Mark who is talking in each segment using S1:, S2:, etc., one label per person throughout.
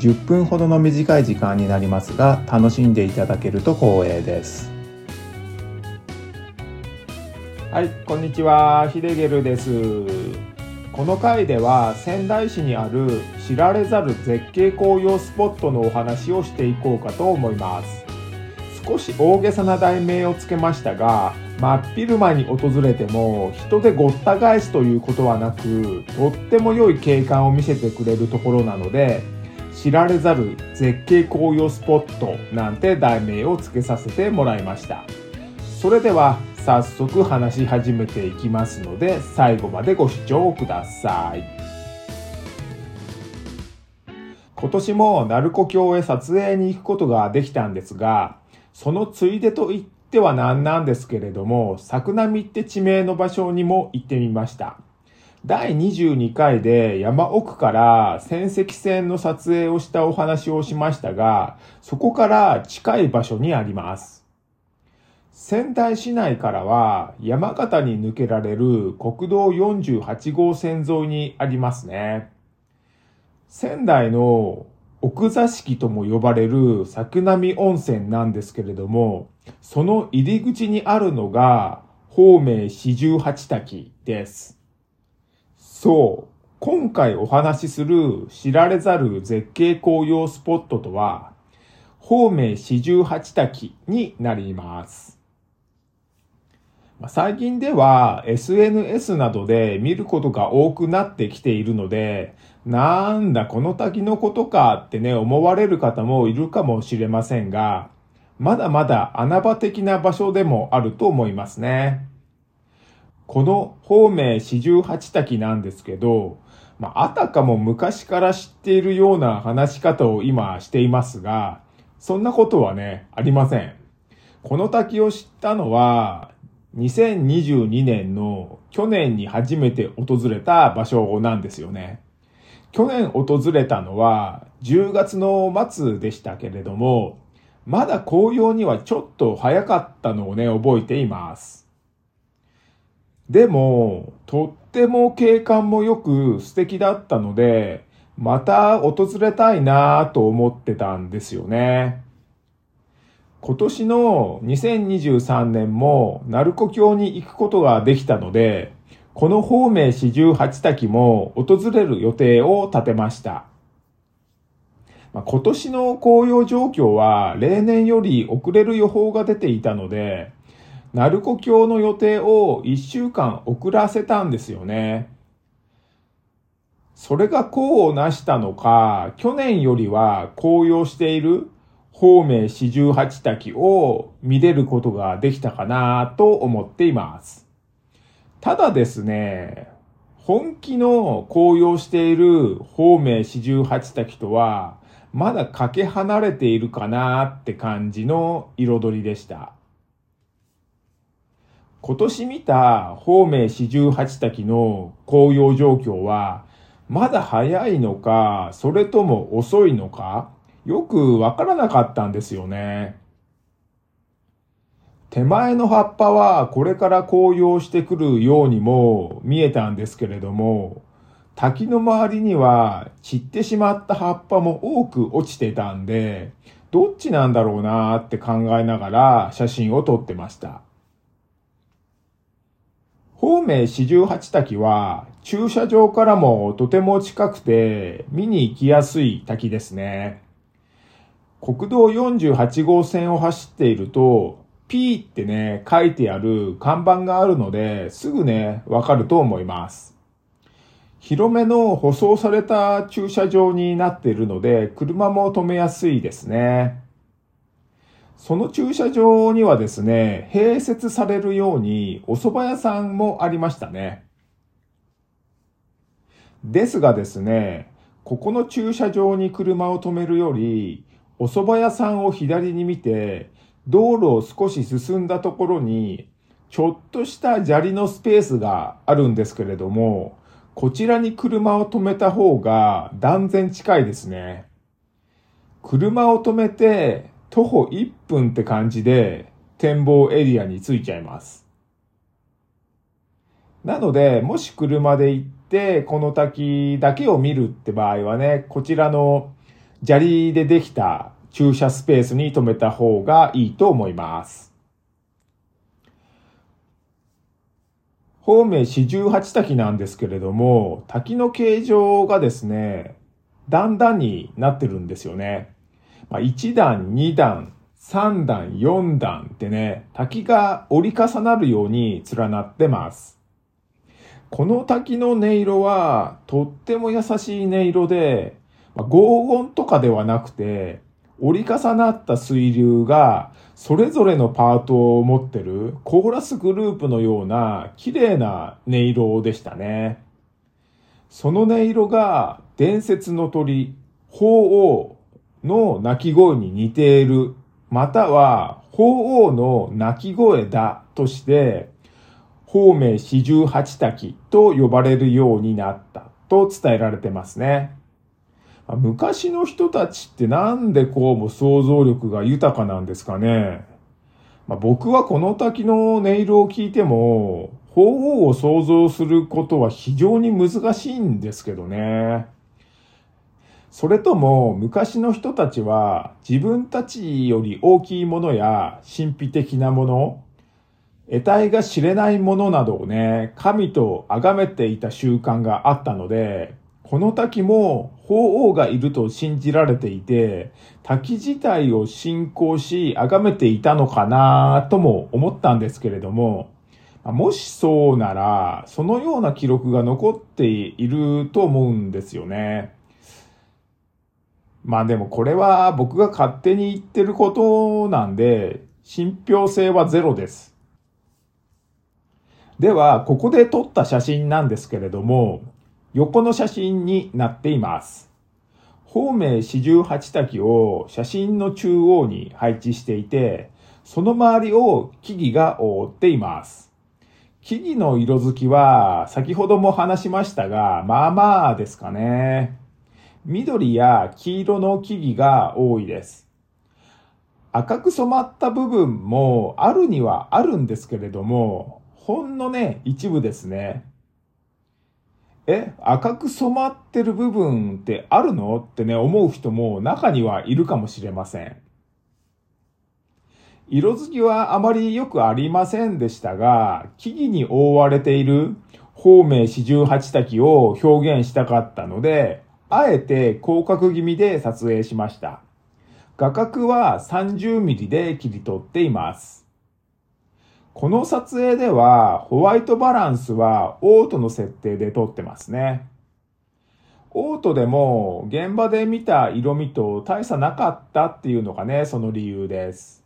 S1: 10分ほどの短い時間になりますが楽しんでいただけると光栄です。はいこんにちは。ヒデゲルです。この回では仙台市にある知られざる絶景紅葉スポットのお話をしていこうかと思います。少し大げさな題名をつけましたが真っ昼間に訪れても人でごった返すということはなくとっても良い景観を見せてくれるところなので知られざる絶景紅葉スポットなんて題名を付けさせてもらいました。それでは早速話し始めていきますので最後までご視聴ください。今年も鳴子峡へ撮影に行くことができたんですがそのついでと言ってはなんなんですけれども作並って地名の場所にも行ってみました。第22回で山奥から仙石線の撮影をしたお話をしましたが、そこから近い場所にあります。仙台市内からは山形に抜けられる国道48号線沿いにありますね。仙台の奥座敷とも呼ばれる作並温泉なんですけれども、その入り口にあるのが方明四十八滝です。そう。今回お話しする知られざる絶景紅葉スポットとは、方明四十八滝になります。最近では SNS などで見ることが多くなってきているので、なんだこの滝のことかってね思われる方もいるかもしれませんが、まだまだ穴場的な場所でもあると思いますね。この方明四十八滝なんですけど、まあ、あたかも昔から知っているような話し方を今していますが、そんなことはね、ありません。この滝を知ったのは、2022年の去年に初めて訪れた場所なんですよね。去年訪れたのは10月の末でしたけれども、まだ紅葉にはちょっと早かったのをね、覚えています。でも、とっても景観もよく素敵だったので、また訪れたいなぁと思ってたんですよね。今年の2023年も鳴子峡に行くことができたので、この方面四十八滝も訪れる予定を立てました。まあ、今年の紅葉状況は例年より遅れる予報が出ていたので、鳴子峡の予定を1週間遅らせたんですよね。それが功をなしたのか、去年よりは紅葉している方明四十八滝を見れることができたかなと思っています。ただですね、本気の紅葉している方明四十八滝とは、まだかけ離れているかなって感じの彩りでした。今年見た方明四十八滝の紅葉状況は、まだ早いのか、それとも遅いのか、よくわからなかったんですよね。手前の葉っぱはこれから紅葉してくるようにも見えたんですけれども、滝の周りには散ってしまった葉っぱも多く落ちてたんで、どっちなんだろうなーって考えながら写真を撮ってました。方明四十八滝は駐車場からもとても近くて見に行きやすい滝ですね。国道48号線を走っていると P ってね書いてある看板があるのですぐねわかると思います。広めの舗装された駐車場になっているので車も止めやすいですね。その駐車場にはですね、併設されるようにお蕎麦屋さんもありましたね。ですがですね、ここの駐車場に車を止めるより、お蕎麦屋さんを左に見て、道路を少し進んだところに、ちょっとした砂利のスペースがあるんですけれども、こちらに車を止めた方が断然近いですね。車を止めて徒歩1分って感じで展望エリアに着いちゃいます。なので、もし車で行って、この滝だけを見るって場合はね、こちらの砂利でできた駐車スペースに止めた方がいいと思います。方面四十八滝なんですけれども、滝の形状がですね、段々になってるんですよね。まあ、1段、2段、3段、4段ってね、滝が折り重なるように連なってます。この滝の音色はとっても優しい音色で、まあ、轟音とかではなくて、折り重なった水流がそれぞれのパートを持ってるコーラスグループのような綺麗な音色でしたね。その音色が伝説の鳥、鳳凰の鳴き声に似ている、または鳳凰の鳴き声だとして、方明四十八滝と呼ばれるようになったと伝えられてますね。昔の人たちってなんでこうも想像力が豊かなんですかね。まあ、僕はこの滝の音色を聞いても、鳳凰を想像することは非常に難しいんですけどね。それとも昔の人たちは自分たちより大きいものや神秘的なもの、得体が知れないものなどをね、神と崇めていた習慣があったので、この滝も鳳凰がいると信じられていて、滝自体を信仰し、崇めていたのかなとも思ったんですけれども、もしそうなら、そのような記録が残っていると思うんですよね。まあでもこれは僕が勝手に言ってることなんで、信憑性はゼロです。では、ここで撮った写真なんですけれども、横の写真になっています。方明四十八滝を写真の中央に配置していて、その周りを木々が覆っています。木々の色づきは先ほども話しましたが、まあまあですかね。緑や黄色の木々が多いです。赤く染まった部分もあるにはあるんですけれども、ほんのね、一部ですね。え、赤く染まってる部分ってあるの？ってね、思う人も中にはいるかもしれません。色づきはあまりよくありませんでしたが、木々に覆われている方明四十八滝を表現したかったので、あえて広角気味で撮影しました。画角は30ミリで切り取っています。この撮影ではホワイトバランスはオートの設定で撮ってますね。オートでも現場で見た色味と大差なかったっていうのがね、その理由です。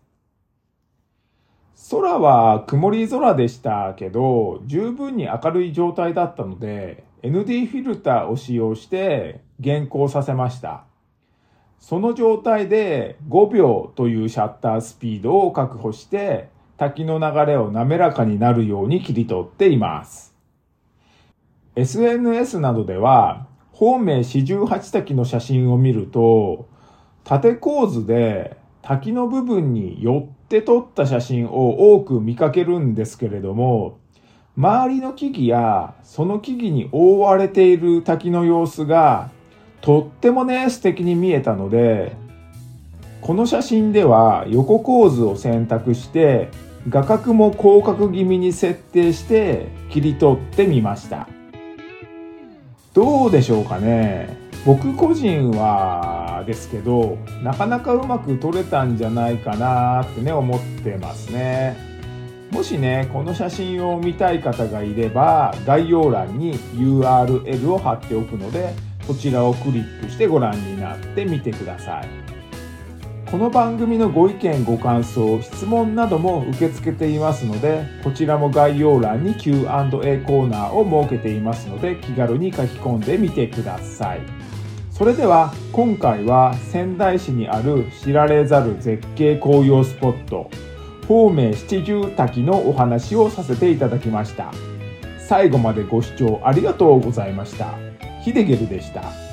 S1: 空は曇り空でしたけど、十分に明るい状態だったので、ND フィルターを使用して原稿させました。その状態で5秒というシャッタースピードを確保して滝の流れを滑らかになるように切り取っています。SNS などでは方面四十八滝の写真を見ると縦構図で滝の部分に寄って撮った写真を多く見かけるんですけれども周りの木々やその木々に覆われている滝の様子がとってもね素敵に見えたのでこの写真では横構図を選択して画角も広角気味に設定して切り取ってみました。どうでしょうかね。僕個人はですけどなかなかうまく撮れたんじゃないかなってね思ってますね。もしね、この写真を見たい方がいれば、概要欄に URL を貼っておくので、こちらをクリックしてご覧になってみてください。この番組のご意見、ご感想、質問なども受け付けていますので、こちらも概要欄に Q&A コーナーを設けていますので、気軽に書き込んでみてください。それでは今回は仙台市にある知られざる絶景紅葉スポット方明七十滝のお話をさせていただきました。最後までご視聴ありがとうございました。ヒデゲルでした。